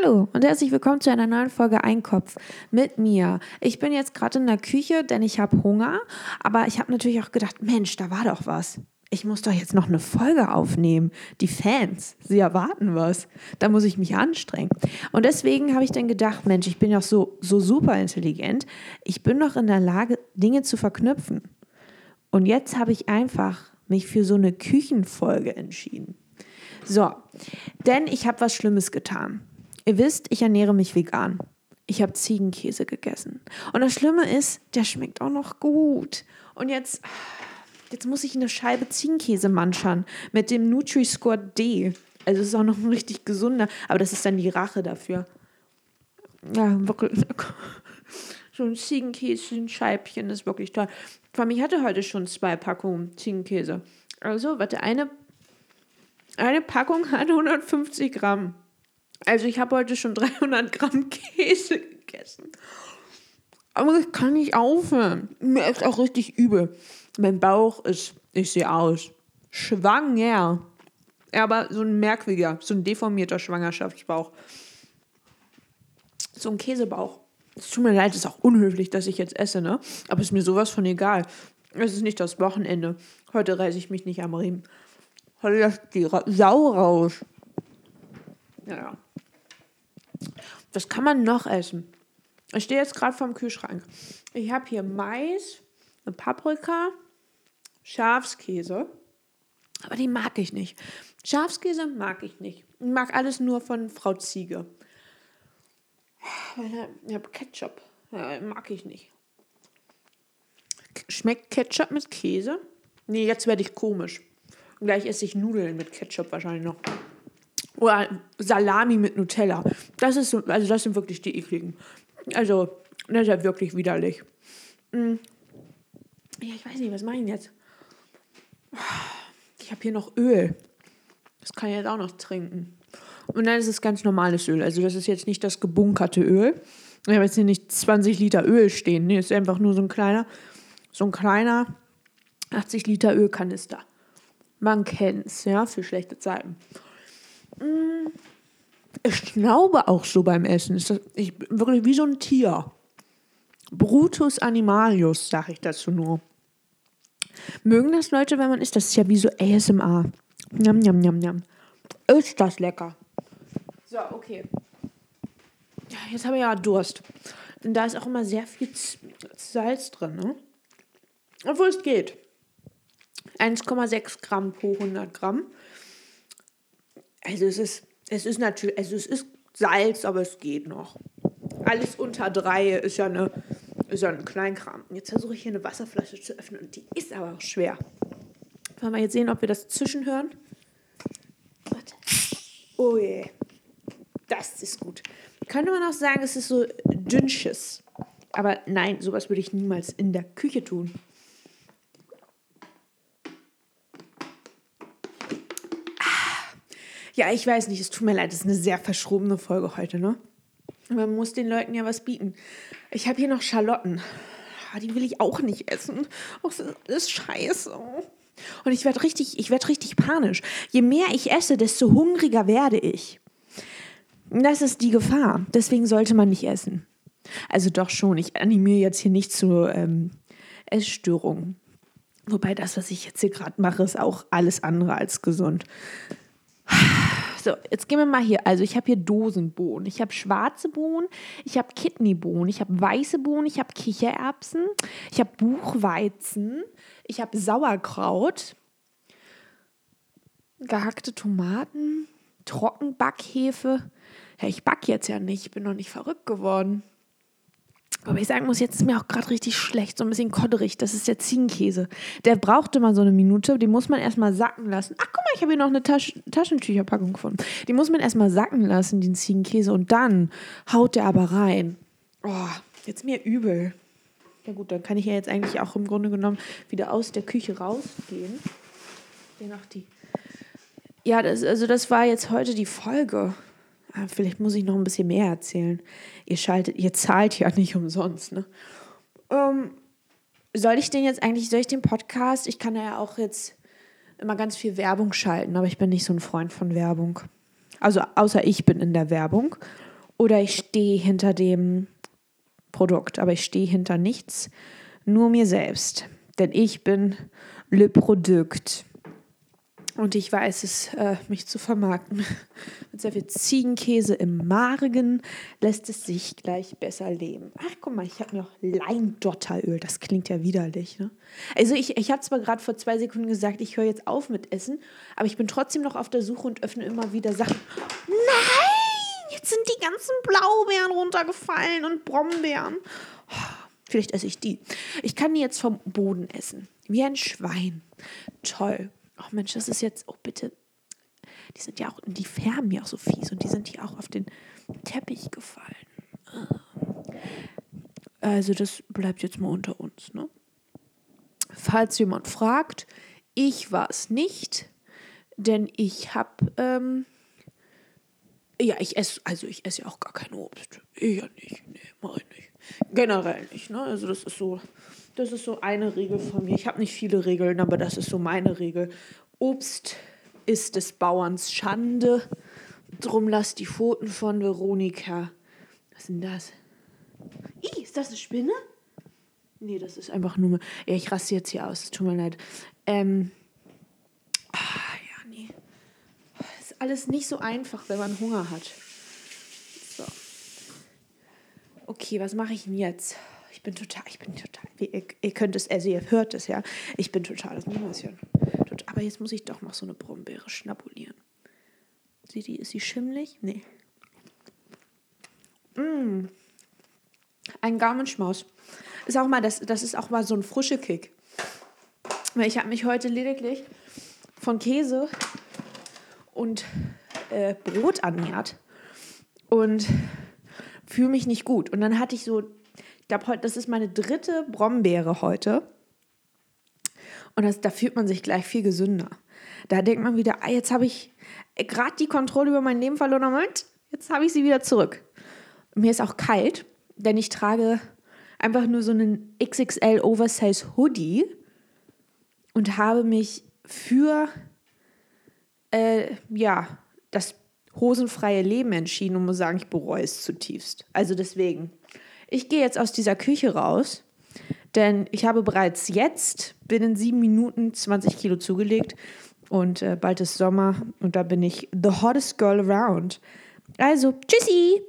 Hallo und herzlich willkommen zu einer neuen Folge Einkopf mit mir. Ich bin jetzt gerade in der Küche, denn ich habe Hunger, aber ich habe natürlich auch gedacht, Mensch, da war doch was. Ich muss doch jetzt noch eine Folge aufnehmen. Die Fans, sie erwarten was. Da muss ich mich anstrengen. Und deswegen habe ich dann gedacht, Mensch, ich bin ja so, so super intelligent. Ich bin doch in der Lage, Dinge zu verknüpfen. Und jetzt habe ich einfach mich für so eine Küchenfolge entschieden. So, denn ich habe was Schlimmes getan. Ihr wisst, ich ernähre mich vegan. Ich habe Ziegenkäse gegessen. Und das Schlimme ist, der schmeckt auch noch gut. Und jetzt, jetzt muss ich eine Scheibe Ziegenkäse manchern mit dem Nutri-Score D. Also ist auch noch ein richtig gesunder, aber das ist dann die Rache dafür. Ja, wirklich. So ein Ziegenkäse, ein Scheibchen ist wirklich toll. Vor allem, ich hatte heute schon zwei Packungen Ziegenkäse. Also, warte, eine, eine Packung hat 150 Gramm. Also ich habe heute schon 300 Gramm Käse gegessen. Aber ich kann nicht aufhören. Mir ist auch richtig übel. Mein Bauch ist, ich sehe aus, schwanger. Aber so ein merkwürdiger, so ein deformierter Schwangerschaftsbauch. So ein Käsebauch. Es tut mir leid, es ist auch unhöflich, dass ich jetzt esse, ne? Aber es ist mir sowas von egal. Es ist nicht das Wochenende. Heute reiße ich mich nicht am Riemen. Heute lässt die Sau raus. Ja. Was kann man noch essen? Ich stehe jetzt gerade vorm Kühlschrank. Ich habe hier Mais, eine Paprika, Schafskäse. Aber die mag ich nicht. Schafskäse mag ich nicht. Ich mag alles nur von Frau Ziege. Ich habe Ketchup. Ja, mag ich nicht. Schmeckt Ketchup mit Käse? Nee, jetzt werde ich komisch. Gleich esse ich Nudeln mit Ketchup wahrscheinlich noch. Oder Salami mit Nutella. Das ist also das sind wirklich die ekligen. Also, das ist ja wirklich widerlich. Hm. Ja, ich weiß nicht, was mache ich jetzt? Ich habe hier noch Öl. Das kann ich jetzt auch noch trinken. Und dann ist es ganz normales Öl. Also das ist jetzt nicht das gebunkerte Öl. Ich habe jetzt hier nicht 20 Liter Öl stehen. Nee, ist einfach nur so ein kleiner, so ein kleiner 80 Liter Ölkanister. Man kennt's, ja, für schlechte Zeiten. Ich schnaube auch so beim Essen. Ich bin wirklich wie so ein Tier. Brutus animalius, sage ich dazu nur. Mögen das Leute, wenn man isst? Das ist ja wie so ASMR. Njam, njam, njam, njam. Ist das lecker. So, okay. Jetzt habe ich ja Durst. Denn da ist auch immer sehr viel Salz drin, ne? Obwohl es geht. 1,6 Gramm pro 100 Gramm. Also es ist, es ist natürlich, also es ist Salz, aber es geht noch. Alles unter drei ist ja, eine, ist ja ein Kleinkram. Jetzt versuche ich hier eine Wasserflasche zu öffnen und die ist aber auch schwer. Wollen wir jetzt sehen, ob wir das zwischenhören? Warte. Oh je. Das ist gut. Könnte man auch sagen, es ist so dünnsches. Aber nein, sowas würde ich niemals in der Küche tun. Ja, ich weiß nicht, es tut mir leid, es ist eine sehr verschrobene Folge heute, ne? Man muss den Leuten ja was bieten. Ich habe hier noch Schalotten. Ah, die will ich auch nicht essen. Oh, das ist scheiße. Und ich werde richtig, ich werde richtig panisch. Je mehr ich esse, desto hungriger werde ich. Das ist die Gefahr. Deswegen sollte man nicht essen. Also doch schon. Ich animiere jetzt hier nicht zu ähm, Essstörungen. Wobei das, was ich jetzt hier gerade mache, ist auch alles andere als gesund. So, jetzt gehen wir mal hier. Also ich habe hier Dosenbohnen, ich habe schwarze Bohnen, ich habe Kidneybohnen, ich habe weiße Bohnen, ich habe Kichererbsen, ich habe Buchweizen, ich habe Sauerkraut, gehackte Tomaten, Trockenbackhefe. Ja, ich back jetzt ja nicht, ich bin noch nicht verrückt geworden. Aber ich sagen muss, jetzt ist mir auch gerade richtig schlecht, so ein bisschen kodderig. Das ist der Ziegenkäse. Der braucht immer so eine Minute, den muss man erstmal sacken lassen. Ach, guck mal, ich habe hier noch eine Tasch Taschentücherpackung gefunden. Die muss man erstmal sacken lassen, den Ziegenkäse, und dann haut der aber rein. Oh, jetzt mir übel. Ja gut, dann kann ich ja jetzt eigentlich auch im Grunde genommen wieder aus der Küche rausgehen. Hier noch die. Ja, das, also das war jetzt heute die Folge. Ah, vielleicht muss ich noch ein bisschen mehr erzählen. Ihr schaltet, ihr zahlt ja nicht umsonst, ne? Ähm, soll ich den jetzt eigentlich, soll ich den Podcast, ich kann ja auch jetzt immer ganz viel Werbung schalten, aber ich bin nicht so ein Freund von Werbung. Also außer ich bin in der Werbung. oder ich stehe hinter dem Produkt, aber ich stehe hinter nichts, nur mir selbst. Denn ich bin Le Produkt. Und ich weiß es, äh, mich zu vermarkten. Mit sehr viel Ziegenkäse im Magen lässt es sich gleich besser leben. Ach, guck mal, ich habe mir auch Leindotteröl. Das klingt ja widerlich. Ne? Also ich, ich habe zwar gerade vor zwei Sekunden gesagt, ich höre jetzt auf mit Essen, aber ich bin trotzdem noch auf der Suche und öffne immer wieder Sachen. Nein! Jetzt sind die ganzen Blaubeeren runtergefallen und Brombeeren. Vielleicht esse ich die. Ich kann die jetzt vom Boden essen. Wie ein Schwein. Toll. Ach Mensch, das ist jetzt, oh bitte, die sind ja auch, die färben ja auch so fies und die sind hier auch auf den Teppich gefallen. Ah. Also das bleibt jetzt mal unter uns, ne? Falls jemand fragt, ich war es nicht, denn ich habe, ähm, ja, ich esse, also ich esse ja auch gar kein Obst. Ich ja nicht, nee, mach ich nicht. Generell nicht, ne? Also das ist so, das ist so eine Regel von mir. Ich habe nicht viele Regeln, aber das ist so meine Regel. Obst ist des Bauerns Schande. Drum lass die Pfoten von Veronika. Was ist denn das? Ih, ist das eine Spinne? Nee, das ist einfach nur. Ja, ich raste jetzt hier aus. Tut mir leid. Ähm. Ah, ja, nee. Ist alles nicht so einfach, wenn man Hunger hat. So. Okay, was mache ich denn jetzt? Ich bin total, ich bin total, ihr, ihr könnt es, also ihr hört es ja, ich bin total das Mäuschen. Aber jetzt muss ich doch noch so eine Brombeere schnabulieren. Sieht die, ist sie schimmlig? Nee. Mmh. Ein Gaumenschmaus. Ist auch mal, das, das ist auch mal so ein frische Kick. Weil ich habe mich heute lediglich von Käse und äh, Brot ernährt und fühle mich nicht gut. Und dann hatte ich so ich glaube, das ist meine dritte Brombeere heute. Und das, da fühlt man sich gleich viel gesünder. Da denkt man wieder, ah, jetzt habe ich gerade die Kontrolle über mein Leben verloren. Moment, jetzt habe ich sie wieder zurück. Mir ist auch kalt, denn ich trage einfach nur so einen XXL Oversize Hoodie und habe mich für äh, ja, das hosenfreie Leben entschieden und muss sagen, ich bereue es zutiefst. Also deswegen, ich gehe jetzt aus dieser Küche raus, denn ich habe bereits jetzt binnen sieben Minuten 20 Kilo zugelegt und äh, bald ist Sommer und da bin ich the hottest girl around. Also, tschüssi!